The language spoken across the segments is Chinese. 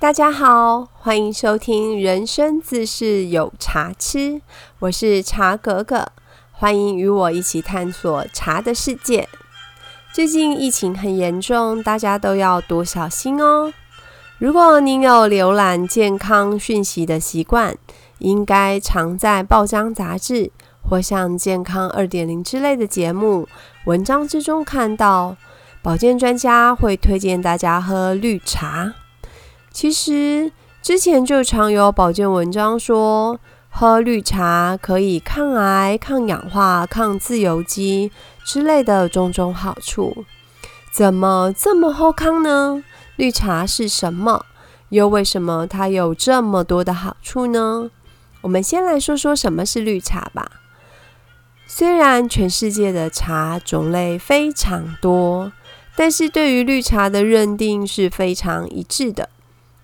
大家好，欢迎收听《人生自是有茶吃》，我是茶格格，欢迎与我一起探索茶的世界。最近疫情很严重，大家都要多小心哦。如果您有浏览健康讯息的习惯，应该常在报章杂志或像《健康二点零》之类的节目文章之中看到，保健专家会推荐大家喝绿茶。其实之前就常有保健文章说，喝绿茶可以抗癌、抗氧化、抗自由基之类的种种好处。怎么这么好康呢？绿茶是什么？又为什么它有这么多的好处呢？我们先来说说什么是绿茶吧。虽然全世界的茶种类非常多，但是对于绿茶的认定是非常一致的。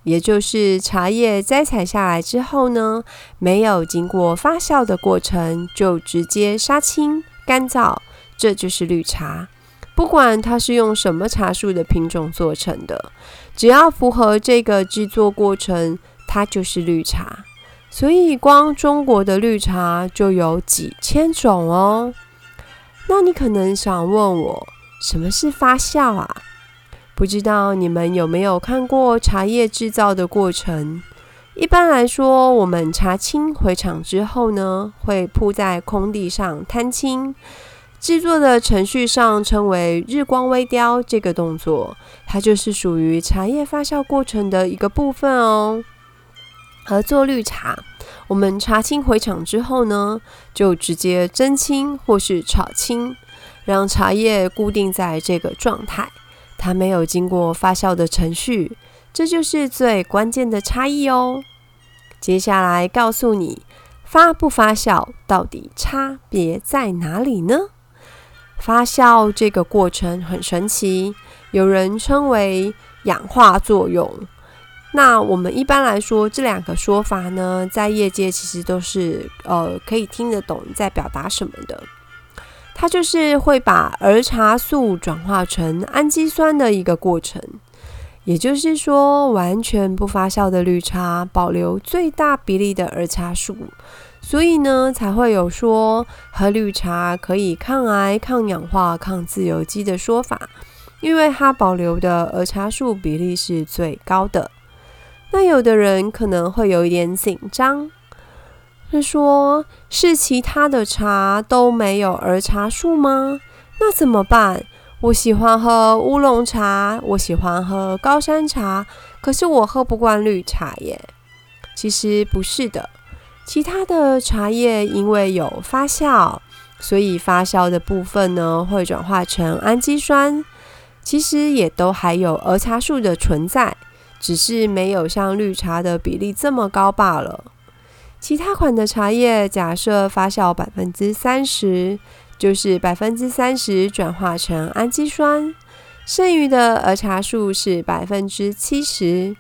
也就是茶叶摘采下来之后呢，没有经过发酵的过程，就直接杀青干燥，这就是绿茶。不管它是用什么茶树的品种做成的，只要符合这个制作过程，它就是绿茶。所以光中国的绿茶就有几千种哦。那你可能想问我，什么是发酵啊？不知道你们有没有看过茶叶制造的过程？一般来说，我们茶青回厂之后呢，会铺在空地上摊青。制作的程序上称为日光微雕，这个动作它就是属于茶叶发酵过程的一个部分哦。而做绿茶，我们茶青回厂之后呢，就直接蒸青或是炒青，让茶叶固定在这个状态。它没有经过发酵的程序，这就是最关键的差异哦。接下来告诉你，发不发酵到底差别在哪里呢？发酵这个过程很神奇，有人称为氧化作用。那我们一般来说，这两个说法呢，在业界其实都是呃可以听得懂在表达什么的。它就是会把儿茶素转化成氨基酸的一个过程，也就是说，完全不发酵的绿茶保留最大比例的儿茶素，所以呢，才会有说喝绿茶可以抗癌、抗氧化、抗自由基的说法，因为它保留的儿茶素比例是最高的。那有的人可能会有一点紧张。说，是其他的茶都没有儿茶素吗？那怎么办？我喜欢喝乌龙茶，我喜欢喝高山茶，可是我喝不惯绿茶耶。其实不是的，其他的茶叶因为有发酵，所以发酵的部分呢会转化成氨基酸，其实也都还有儿茶素的存在，只是没有像绿茶的比例这么高罢了。其他款的茶叶，假设发酵百分之三十，就是百分之三十转化成氨基酸，剩余的儿茶素是百分之七十。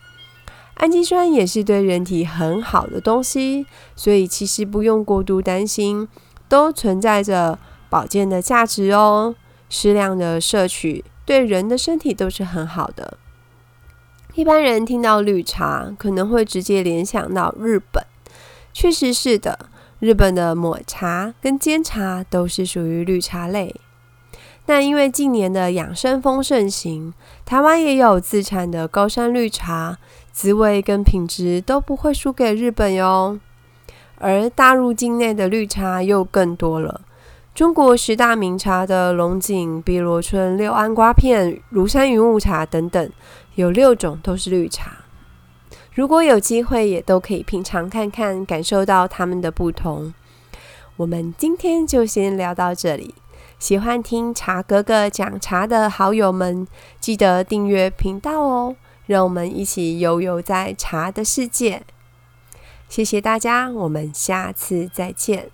氨基酸也是对人体很好的东西，所以其实不用过度担心，都存在着保健的价值哦。适量的摄取对人的身体都是很好的。一般人听到绿茶，可能会直接联想到日本。确实是的，日本的抹茶跟煎茶都是属于绿茶类。那因为近年的养生风盛行，台湾也有自产的高山绿茶，滋味跟品质都不会输给日本哟。而大陆境内的绿茶又更多了，中国十大名茶的龙井、碧螺春、六安瓜片、庐山云雾茶等等，有六种都是绿茶。如果有机会，也都可以品尝看看，感受到它们的不同。我们今天就先聊到这里。喜欢听茶哥哥讲茶的好友们，记得订阅频道哦，让我们一起悠游在茶的世界。谢谢大家，我们下次再见。